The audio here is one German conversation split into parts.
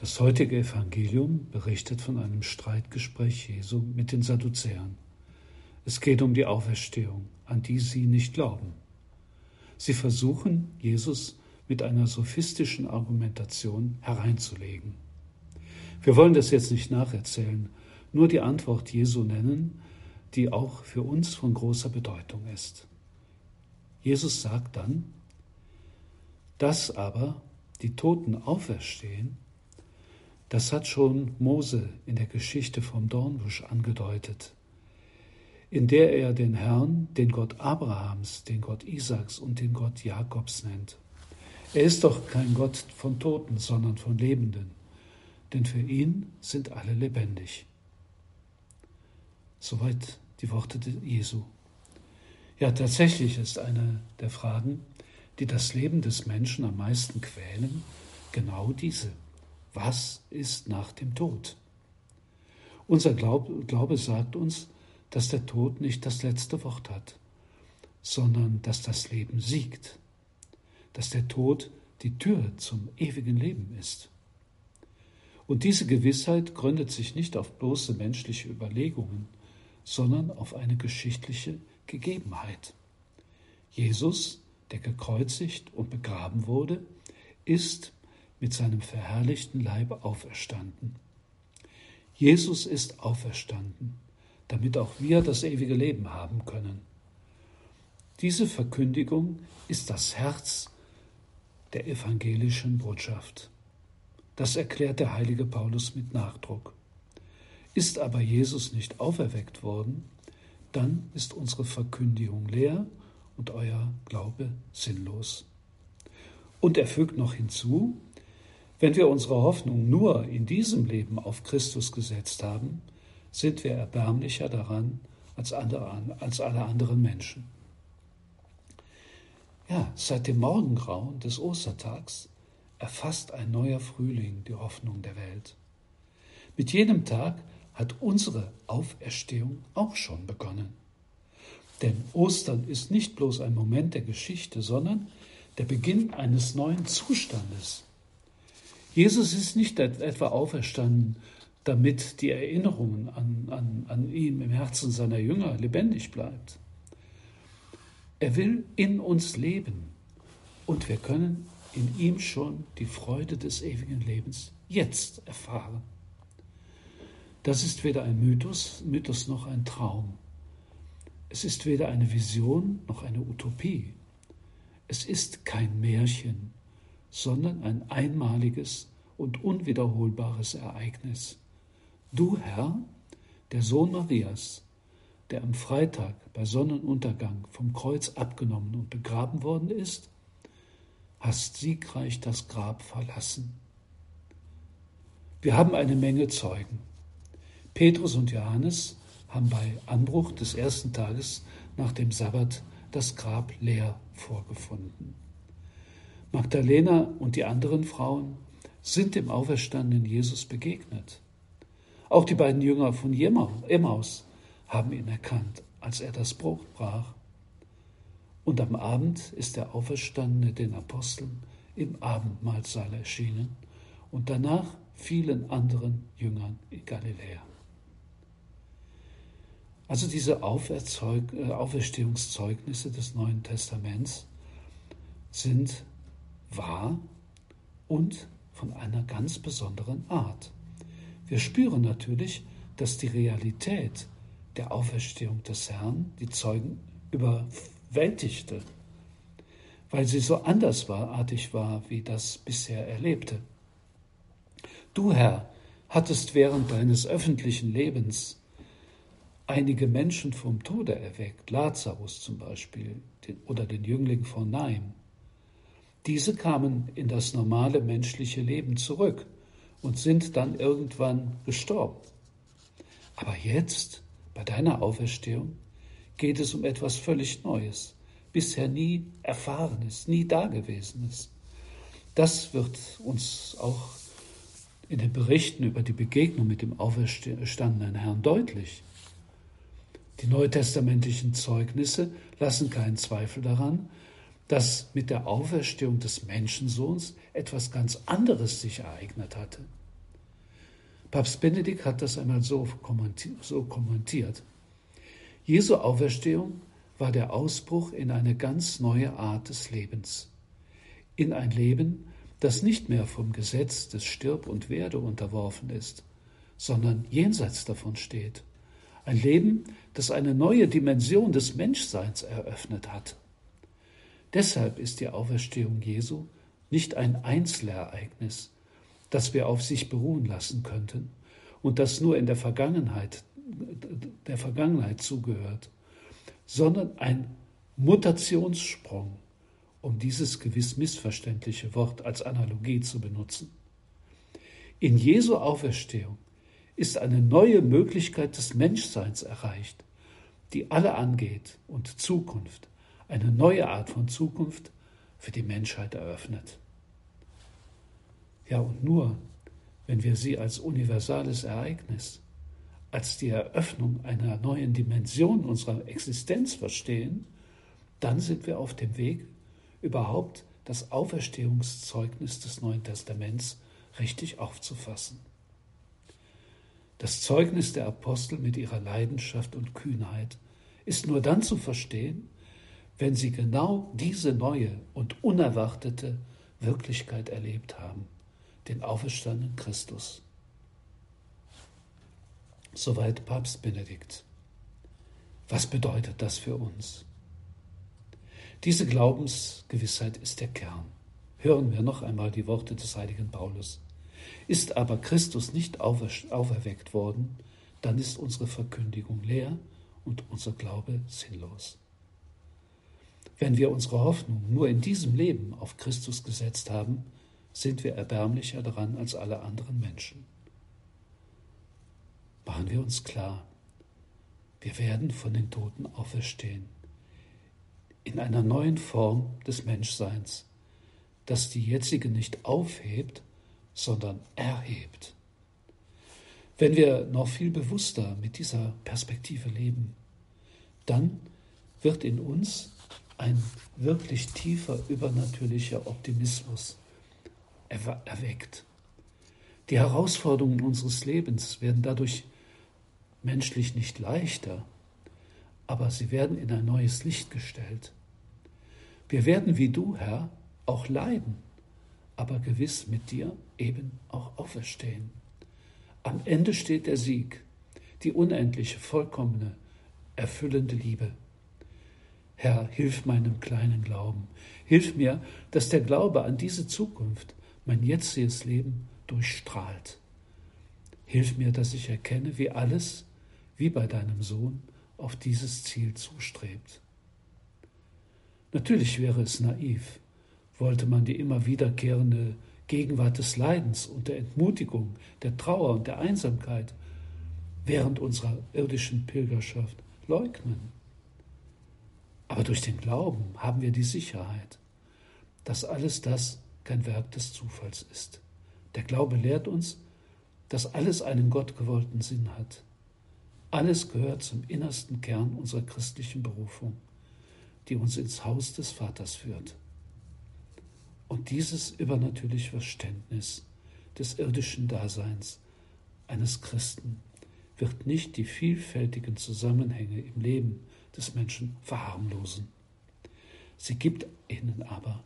Das heutige Evangelium berichtet von einem Streitgespräch Jesu mit den Sadduzäern. Es geht um die Auferstehung, an die sie nicht glauben. Sie versuchen, Jesus mit einer sophistischen Argumentation hereinzulegen. Wir wollen das jetzt nicht nacherzählen, nur die Antwort Jesu nennen, die auch für uns von großer Bedeutung ist. Jesus sagt dann, dass aber die Toten auferstehen, das hat schon Mose in der Geschichte vom Dornbusch angedeutet, in der er den Herrn, den Gott Abrahams, den Gott Isaaks und den Gott Jakobs nennt. Er ist doch kein Gott von Toten, sondern von Lebenden, denn für ihn sind alle lebendig. Soweit die Worte Jesu. Ja, tatsächlich ist eine der Fragen, die das Leben des Menschen am meisten quälen, genau diese. Was ist nach dem Tod? Unser Glaube, sagt uns, dass der Tod nicht das letzte Wort hat, sondern dass das Leben siegt, dass der Tod die Tür zum ewigen Leben ist. Und diese Gewissheit gründet sich nicht auf bloße menschliche Überlegungen, sondern auf eine geschichtliche Gegebenheit. Jesus, der gekreuzigt und begraben wurde, ist mit seinem verherrlichten Leib auferstanden. Jesus ist auferstanden, damit auch wir das ewige Leben haben können. Diese Verkündigung ist das Herz der evangelischen Botschaft. Das erklärt der heilige Paulus mit Nachdruck. Ist aber Jesus nicht auferweckt worden, dann ist unsere Verkündigung leer und euer Glaube sinnlos. Und er fügt noch hinzu, wenn wir unsere Hoffnung nur in diesem Leben auf Christus gesetzt haben, sind wir erbärmlicher daran als, andere, als alle anderen Menschen. Ja, seit dem Morgengrauen des Ostertags erfasst ein neuer Frühling die Hoffnung der Welt. Mit jedem Tag hat unsere Auferstehung auch schon begonnen. Denn Ostern ist nicht bloß ein Moment der Geschichte, sondern der Beginn eines neuen Zustandes, Jesus ist nicht etwa auferstanden, damit die Erinnerungen an, an, an ihn im Herzen seiner Jünger lebendig bleibt. Er will in uns leben und wir können in ihm schon die Freude des ewigen Lebens jetzt erfahren. Das ist weder ein Mythos, Mythos noch ein Traum. Es ist weder eine Vision noch eine Utopie. Es ist kein Märchen, sondern ein einmaliges und unwiederholbares Ereignis. Du, Herr, der Sohn Marias, der am Freitag bei Sonnenuntergang vom Kreuz abgenommen und begraben worden ist, hast siegreich das Grab verlassen. Wir haben eine Menge Zeugen. Petrus und Johannes haben bei Anbruch des ersten Tages nach dem Sabbat das Grab leer vorgefunden. Magdalena und die anderen Frauen sind dem auferstandenen Jesus begegnet. Auch die beiden Jünger von Emmaus haben ihn erkannt, als er das Brot brach. Und am Abend ist der Auferstandene den Aposteln im Abendmahlsaal erschienen und danach vielen anderen Jüngern in Galiläa. Also diese äh, Auferstehungszeugnisse des Neuen Testaments sind wahr und von einer ganz besonderen Art. Wir spüren natürlich, dass die Realität der Auferstehung des Herrn die Zeugen überwältigte, weil sie so andersartig war, wie das bisher erlebte. Du, Herr, hattest während deines öffentlichen Lebens einige Menschen vom Tode erweckt, Lazarus zum Beispiel oder den Jüngling von Naim. Diese kamen in das normale menschliche Leben zurück und sind dann irgendwann gestorben. Aber jetzt, bei deiner Auferstehung, geht es um etwas völlig Neues, bisher nie Erfahrenes, nie Dagewesenes. Das wird uns auch in den Berichten über die Begegnung mit dem auferstandenen Herrn deutlich. Die neutestamentlichen Zeugnisse lassen keinen Zweifel daran, dass mit der Auferstehung des Menschensohns etwas ganz anderes sich ereignet hatte. Papst Benedikt hat das einmal so kommentiert. Jesu Auferstehung war der Ausbruch in eine ganz neue Art des Lebens, in ein Leben, das nicht mehr vom Gesetz des Stirb und Werde unterworfen ist, sondern jenseits davon steht. Ein Leben, das eine neue Dimension des Menschseins eröffnet hat. Deshalb ist die Auferstehung Jesu nicht ein Einzelereignis, das wir auf sich beruhen lassen könnten und das nur in der Vergangenheit, der Vergangenheit zugehört, sondern ein Mutationssprung, um dieses gewiss missverständliche Wort als Analogie zu benutzen. In Jesu Auferstehung ist eine neue Möglichkeit des Menschseins erreicht, die alle angeht und Zukunft, eine neue Art von Zukunft für die Menschheit eröffnet. Ja, und nur wenn wir sie als universales Ereignis, als die Eröffnung einer neuen Dimension unserer Existenz verstehen, dann sind wir auf dem Weg, überhaupt das Auferstehungszeugnis des Neuen Testaments richtig aufzufassen. Das Zeugnis der Apostel mit ihrer Leidenschaft und Kühnheit ist nur dann zu verstehen, wenn sie genau diese neue und unerwartete Wirklichkeit erlebt haben, den auferstandenen Christus. Soweit Papst Benedikt. Was bedeutet das für uns? Diese Glaubensgewissheit ist der Kern. Hören wir noch einmal die Worte des heiligen Paulus. Ist aber Christus nicht auferweckt worden, dann ist unsere Verkündigung leer und unser Glaube sinnlos. Wenn wir unsere Hoffnung nur in diesem Leben auf Christus gesetzt haben, sind wir erbärmlicher daran als alle anderen Menschen. Machen wir uns klar, wir werden von den Toten auferstehen, in einer neuen Form des Menschseins, das die jetzige nicht aufhebt, sondern erhebt. Wenn wir noch viel bewusster mit dieser Perspektive leben, dann wird in uns ein wirklich tiefer übernatürlicher Optimismus erweckt. Die Herausforderungen unseres Lebens werden dadurch menschlich nicht leichter, aber sie werden in ein neues Licht gestellt. Wir werden wie du, Herr, auch leiden, aber gewiss mit dir eben auch auferstehen. Am Ende steht der Sieg, die unendliche, vollkommene, erfüllende Liebe. Herr, hilf meinem kleinen Glauben. Hilf mir, dass der Glaube an diese Zukunft mein jetziges Leben durchstrahlt. Hilf mir, dass ich erkenne, wie alles, wie bei deinem Sohn, auf dieses Ziel zustrebt. Natürlich wäre es naiv, wollte man die immer wiederkehrende Gegenwart des Leidens und der Entmutigung, der Trauer und der Einsamkeit während unserer irdischen Pilgerschaft leugnen. Aber durch den Glauben haben wir die Sicherheit, dass alles das kein Werk des Zufalls ist. Der Glaube lehrt uns, dass alles einen gottgewollten Sinn hat. Alles gehört zum innersten Kern unserer christlichen Berufung, die uns ins Haus des Vaters führt. Und dieses übernatürliche Verständnis des irdischen Daseins eines Christen wird nicht die vielfältigen Zusammenhänge im Leben des Menschen verharmlosen. Sie gibt ihnen aber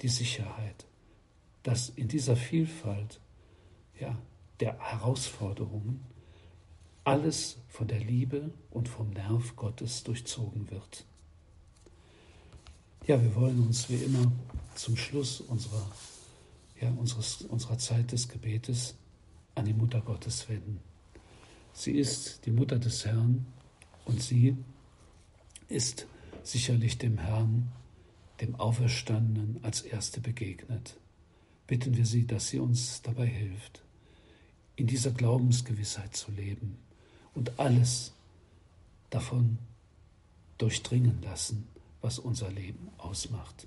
die Sicherheit, dass in dieser Vielfalt ja, der Herausforderungen alles von der Liebe und vom Nerv Gottes durchzogen wird. Ja, wir wollen uns wie immer zum Schluss unserer, ja, unseres, unserer Zeit des Gebetes an die Mutter Gottes wenden. Sie ist die Mutter des Herrn und sie ist sicherlich dem Herrn, dem Auferstandenen, als Erste begegnet. Bitten wir sie, dass sie uns dabei hilft, in dieser Glaubensgewissheit zu leben und alles davon durchdringen lassen, was unser Leben ausmacht.